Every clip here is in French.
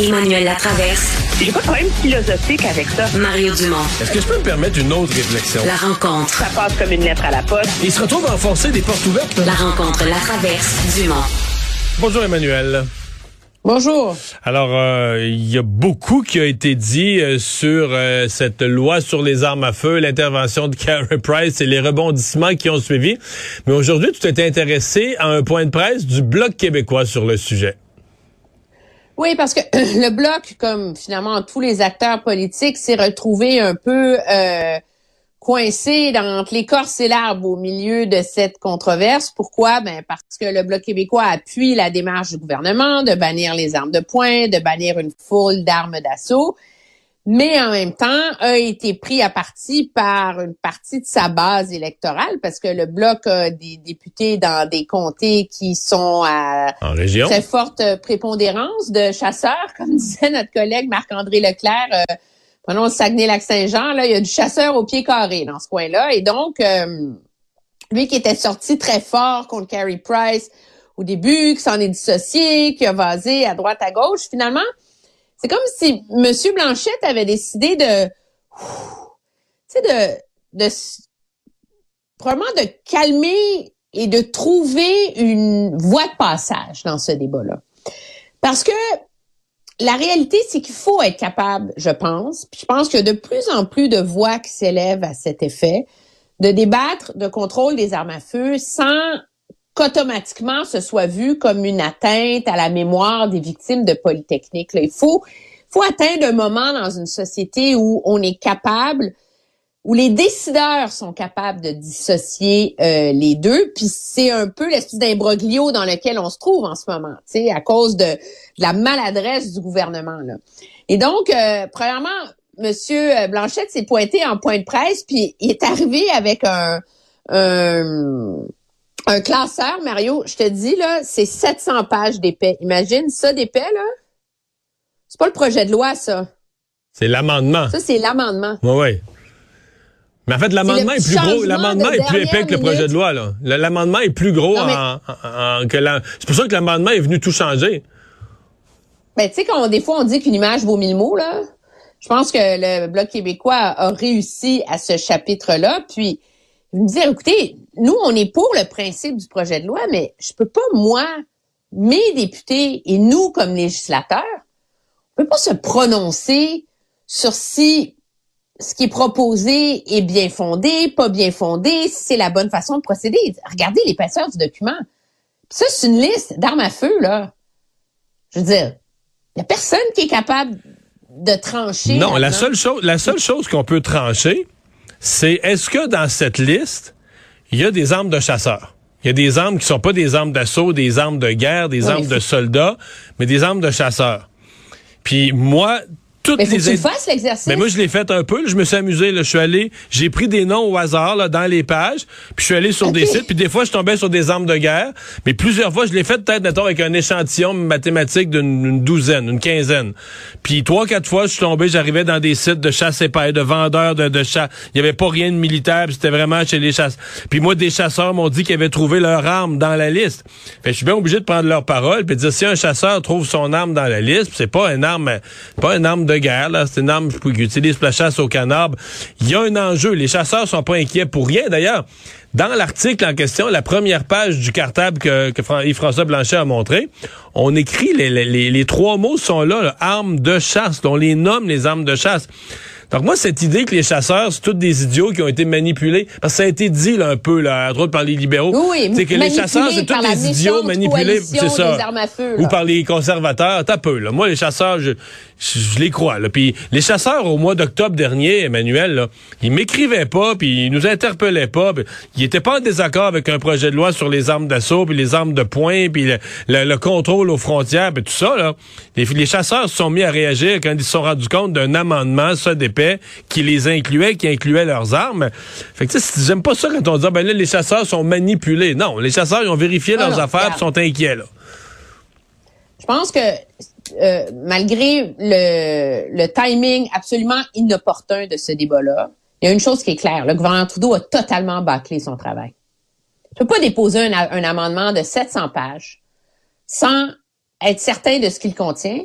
Emmanuel Latraverse. J'ai pas de problème philosophique avec ça. Mario Dumont. Est-ce que je peux me permettre une autre réflexion? La rencontre. Ça passe comme une lettre à la poste. Il se retrouve à enfoncer des portes ouvertes. La rencontre, la traverse, Dumont. Bonjour Emmanuel. Bonjour. Alors, euh, il y a beaucoup qui a été dit euh, sur euh, cette loi sur les armes à feu, l'intervention de Carey Price et les rebondissements qui ont suivi. Mais aujourd'hui, tu t'es intéressé à un point de presse du Bloc québécois sur le sujet. Oui, parce que le bloc, comme finalement tous les acteurs politiques, s'est retrouvé un peu euh, coincé entre l'écorce et l'arbre au milieu de cette controverse. Pourquoi? Ben parce que le bloc québécois appuie la démarche du gouvernement de bannir les armes de poing, de bannir une foule d'armes d'assaut mais en même temps a été pris à partie par une partie de sa base électorale parce que le bloc a des députés dans des comtés qui sont à En région. très forte prépondérance de chasseurs, comme disait notre collègue Marc-André Leclerc. Euh, prenons le Saguenay-Lac-Saint-Jean, là, il y a du chasseur au pied carré dans ce coin-là. Et donc, euh, lui qui était sorti très fort contre Carey Price au début, qui s'en est dissocié, qui a vasé à droite à gauche, finalement, c'est comme si M. Blanchette avait décidé de, tu sais, de, de, probablement de calmer et de trouver une voie de passage dans ce débat-là. Parce que la réalité, c'est qu'il faut être capable, je pense, puis je pense qu'il y a de plus en plus de voix qui s'élèvent à cet effet, de débattre de contrôle des armes à feu sans qu'automatiquement ce soit vu comme une atteinte à la mémoire des victimes de Polytechnique. Là, il faut, faut atteindre un moment dans une société où on est capable, où les décideurs sont capables de dissocier euh, les deux. Puis c'est un peu l'espèce d'imbroglio dans lequel on se trouve en ce moment, tu sais, à cause de, de, la maladresse du gouvernement. Là. Et donc, euh, premièrement, Monsieur Blanchette s'est pointé en point de presse, puis il est arrivé avec un, un un classeur, Mario, je te dis, là, c'est 700 pages d'épais. Imagine ça d'épais, là. C'est pas le projet de loi, ça. C'est l'amendement. Ça, c'est l'amendement. Oui, oui. Mais en fait, l'amendement est, plus gros. L'amendement est plus épais que le projet de loi, là. L'amendement est plus gros Non, mais- en, en- en- que la... C'est pour ça que l'amendement est venu tout changer. Ben, tu sais, quand des fois on dit qu'une image vaut mille mots, là, je pense que le Bloc québécois a réussi à ce chapitre-là. Puis, me dire, écoutez, nous, on est pour le principe du projet de loi, mais je peux pas, moi, mes députés et nous, comme législateurs, on peut pas se prononcer sur si ce qui est proposé est bien fondé, pas bien fondé, si c'est la bonne façon de procéder. Regardez l'épaisseur du document. Puis ça, c'est une liste d'armes à feu, là. Je veux dire, il y a personne qui est capable de trancher. Non, la seule chose, la seule chose qu'on peut trancher, c'est est-ce que dans cette liste, il y a des armes de chasseurs? Il y a des armes qui sont pas des armes d'assaut, des armes de guerre, des Oui, armes de soldats, mais des armes de chasseurs. Puis moi, toutes Mais faut les que tu fasses, l'exercice. mais moi, je l'ai fait un peu. là. Je me suis amusé. Là. Je suis allé, j'ai pris des noms au hasard là, dans les pages. Puis je suis allé sur des sites. Puis des fois, je tombais sur des armes de guerre. Mais plusieurs fois, je l'ai fait peut-être, mettons, avec un échantillon mathématique d'une une douzaine, une quinzaine. Puis trois, quatre fois, je suis tombé, j'arrivais dans des sites de chasse et paille, de vendeurs de, de chasse. Il y avait pas rien de militaire. puis C'était vraiment chez les chasseurs. Puis moi, des chasseurs m'ont dit qu'ils avaient trouvé leur arme dans la liste. Fait je suis bien obligé de prendre leur parole puis de dire si un chasseur trouve son arme dans la liste, c'est pas une arme, pas une arme de là, c'est une arme qu'ils utilisent pour la chasse au canard. Il y a un enjeu. Les chasseurs sont pas inquiets pour rien d'ailleurs. Dans l'article en question, la première page du cartable que, que Fran- Yves-François Blanchet a montré, on écrit les trois mots sont là, là, armes de chasse. On les nomme les armes de chasse. Donc moi, cette idée que les chasseurs, c'est tous des idiots qui ont été manipulés, parce que ça a été dit là, un peu, là, entre autres par les libéraux, Oui, c'est que les chasseurs, c'est tous des idiots manipulés, c'est ça. des feu, Ou par les conservateurs, t'as peu. Là. Moi, les chasseurs, je, je, je les crois. Là. Puis les chasseurs, au mois d'octobre dernier, Emmanuel, là, ils m'écrivaient pas, puis ils nous interpellaient pas. puis ils étaient pas en désaccord avec un projet de loi sur les armes d'assaut, puis les armes de poing, puis le, le- le contrôle aux frontières, puis tout ça. Là. Les, les chasseurs se sont mis à réagir quand ils se sont rendus compte d'un amendement, ça qui les incluait, qui incluait leurs armes. Fait que tu sais, j'aime pas ça quand on dit, ah, ben là, les chasseurs sont manipulés. Non, les chasseurs, ils ont vérifié Ah leurs non, affaires, puis sont inquiets, là. Je pense que euh, malgré le, le timing absolument inopportun de ce débat-là, il y a une chose qui est claire. Le gouvernement Trudeau a totalement bâclé son travail. Tu peux pas déposer un, un amendement de 700 pages sans être certain de ce qu'il contient,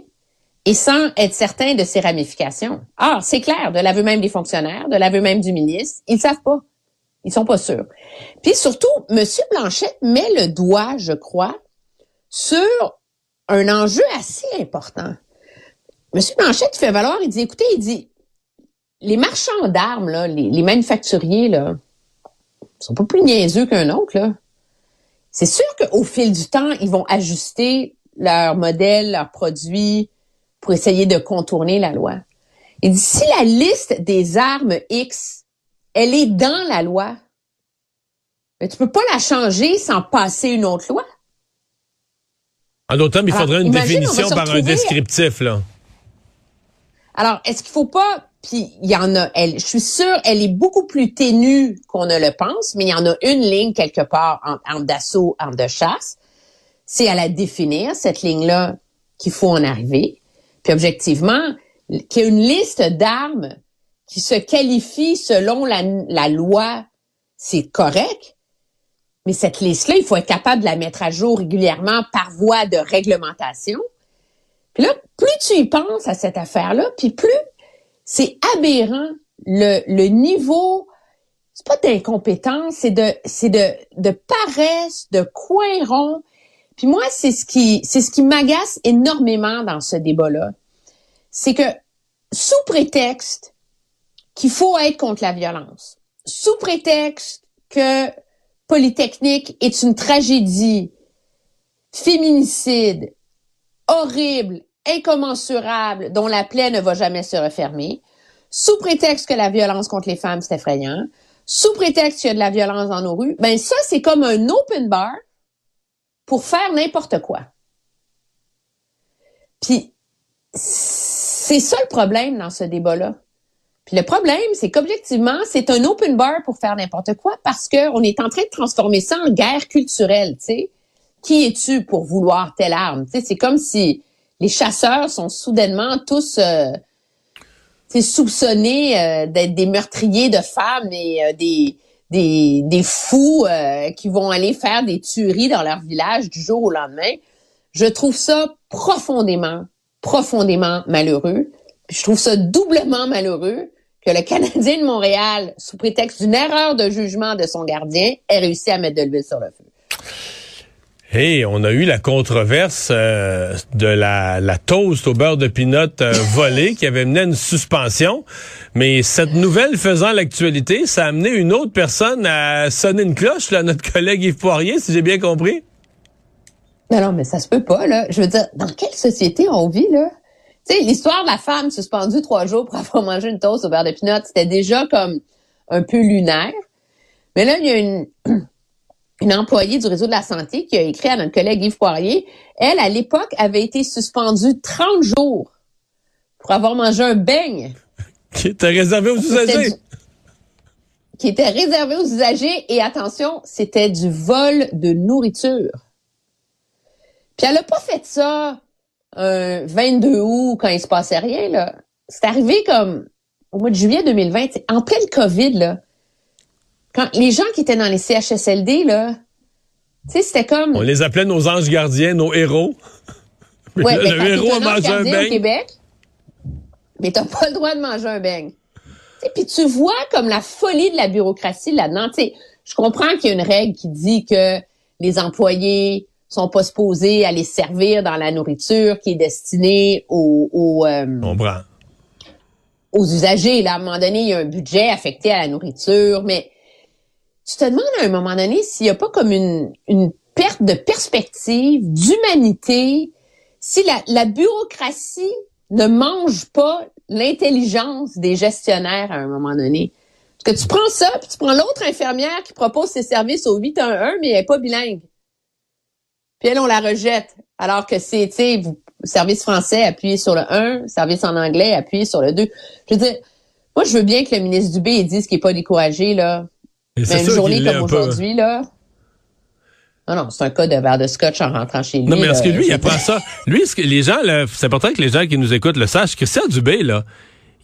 et sans être certain de ses ramifications. Ah, c'est clair, de l'aveu même des fonctionnaires, de l'aveu même du ministre, ils savent pas. Ils sont pas sûrs. Puis surtout, M. Blanchette met le doigt, je crois, sur un enjeu assez important. M. Blanchette fait valoir, il dit, écoutez, il dit, les marchands d'armes, là, les, les, manufacturiers, là, sont pas plus niaiseux qu'un autre, là. C'est sûr qu'au fil du temps, ils vont ajuster leur modèle, leurs produits pour essayer de contourner la loi. Il dit, si la liste des armes X, elle est dans la loi, mais tu peux pas la changer sans passer une autre loi. En d'autres termes, il faudrait une définition par un descriptif, là. Alors, est-ce qu'il faut pas puis il y en a, elle, je suis sûre, elle est beaucoup plus ténue qu'on ne le pense, mais il y en a une ligne quelque part en, d'assaut, en de chasse. C'est à la définir, cette ligne-là, qu'il faut en arriver. Puis objectivement, qu'il y ait une liste d'armes qui se qualifie selon la, loi, c'est correct. Mais cette liste-là, il faut être capable de la mettre à jour régulièrement par voie de réglementation. Puis là, plus tu y penses à cette affaire-là, puis plus c'est aberrant le, le niveau, c'est pas d'incompétence, c'est de, c'est de, de paresse, de coin rond. Puis moi, c'est ce qui, c'est ce qui m'agace énormément dans ce débat-là. C'est que, sous prétexte qu'il faut être contre la violence, sous prétexte que Polytechnique est une tragédie, féminicide, horrible, incommensurable dont la plaie ne va jamais se refermer, sous prétexte que la violence contre les femmes, c'est effrayant, sous prétexte qu'il y a de la violence dans nos rues, ben ça, c'est comme un open bar pour faire n'importe quoi. Puis, c'est ça le problème dans ce débat-là. Puis le problème, c'est qu'objectivement, c'est un open bar pour faire n'importe quoi parce qu'on est en train de transformer ça en guerre culturelle, tu sais. Qui es-tu pour vouloir telle arme? Tu c'est comme si les chasseurs sont soudainement tous euh, soupçonnés euh, d'être des meurtriers de femmes et euh, des, des, des fous euh, qui vont aller faire des tueries dans leur village du jour au lendemain. Je trouve ça profondément, profondément malheureux. je trouve ça doublement malheureux que le Canadien de Montréal, sous prétexte d'une erreur de jugement de son gardien, ait réussi à mettre de l'huile sur le feu. Hey, on a eu la controverse euh, de la, la toast au beurre de pinot euh, volée qui avait mené à une suspension. Mais cette nouvelle faisant l'actualité, ça a amené une autre personne à sonner une cloche, là, notre collègue Yves Poirier, si j'ai bien compris. Non, non, mais ça se peut pas, là. Je veux dire, dans quelle société on vit, là? Tu sais, l'histoire de la femme suspendue trois jours pour avoir mangé une toast au beurre de pinot, c'était déjà comme un peu lunaire. Mais là, il y a une une employée du réseau de la santé qui a écrit à notre collègue Yves Poirier. Elle, à l'époque, avait été suspendue 30 jours pour avoir mangé un beigne. Qui était réservé aux usagers. qui était réservé aux usagers. Et attention, c'était du vol de nourriture. Puis elle a pas fait ça un 22 août quand il se passait rien, là. C'est arrivé comme au mois de juillet 2020, en pleine COVID, là quand les gens qui étaient dans les CHSLD, là, tu sais, c'était comme. On les appelait nos anges gardiens, nos héros. Ouais, le ben, héros a mangé un beigne. Au Québec, mais t'as pas le droit de manger un beigne. Puis tu vois comme la folie de la bureaucratie là-dedans. Je comprends qu'il y a une règle qui dit que les employés sont pas supposés aller servir dans la nourriture qui est destinée aux, aux, euh, aux usagers. Là, à un moment donné, il y a un budget affecté à la nourriture, mais tu te demandes à un moment donné s'il n'y a pas comme une, une perte de perspective, d'humanité, si la, la bureaucratie ne mange pas l'intelligence des gestionnaires à un moment donné. Parce que tu prends ça, puis tu prends l'autre infirmière qui propose ses services au 811, mais elle n'est pas bilingue. Puis elle, on la rejette. Alors que c'est, tu sais, service français, appuyez sur le 1, service en anglais, appuyez sur le 2. Je veux dire, moi, je veux bien que le ministre Dubé dise qu'il n'est pas découragé, là. Mais une journée comme aujourd'hui, là. Non, non, c'est un cas de verre de scotch en rentrant chez lui. Non, mais est-ce que lui, il apprend ça? Lui, que les gens, c'est important que les gens qui nous écoutent le sachent. Christian Dubé, là,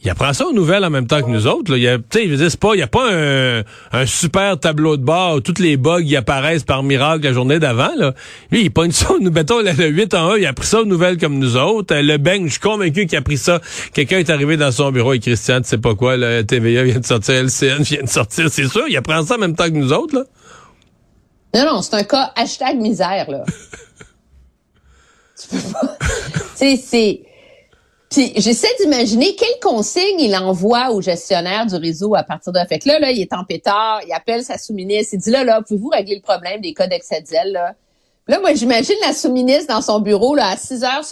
il apprend ça aux nouvelles en même temps que nous autres. Là. Il y a, c'est pas, il y a pas un, un, super tableau de bord où tous les bugs y apparaissent par miracle la journée d'avant. Là. Lui, il pogne ça, nous mettons le 8 en 1, il a pris ça aux nouvelles comme nous autres. Le bang, je suis convaincu qu'il a pris ça. Quelqu'un est arrivé dans son bureau et Christian, tu sais pas quoi, le TVA vient de sortir, LCN vient de sortir, c'est sûr, il apprend ça en même temps que nous autres. Là. Non, non, c'est un cas hashtag misère, là. tu peux pas. c'est puis j'essaie d'imaginer quelle consigne il envoie au gestionnaire du réseau à partir de fait que là, là, il est en pétard, il appelle sa sous-ministre, il dit là, là, pouvez-vous régler le problème des codes Excel, là? Là, moi, j'imagine la sous-ministre dans son bureau là, à 6 heures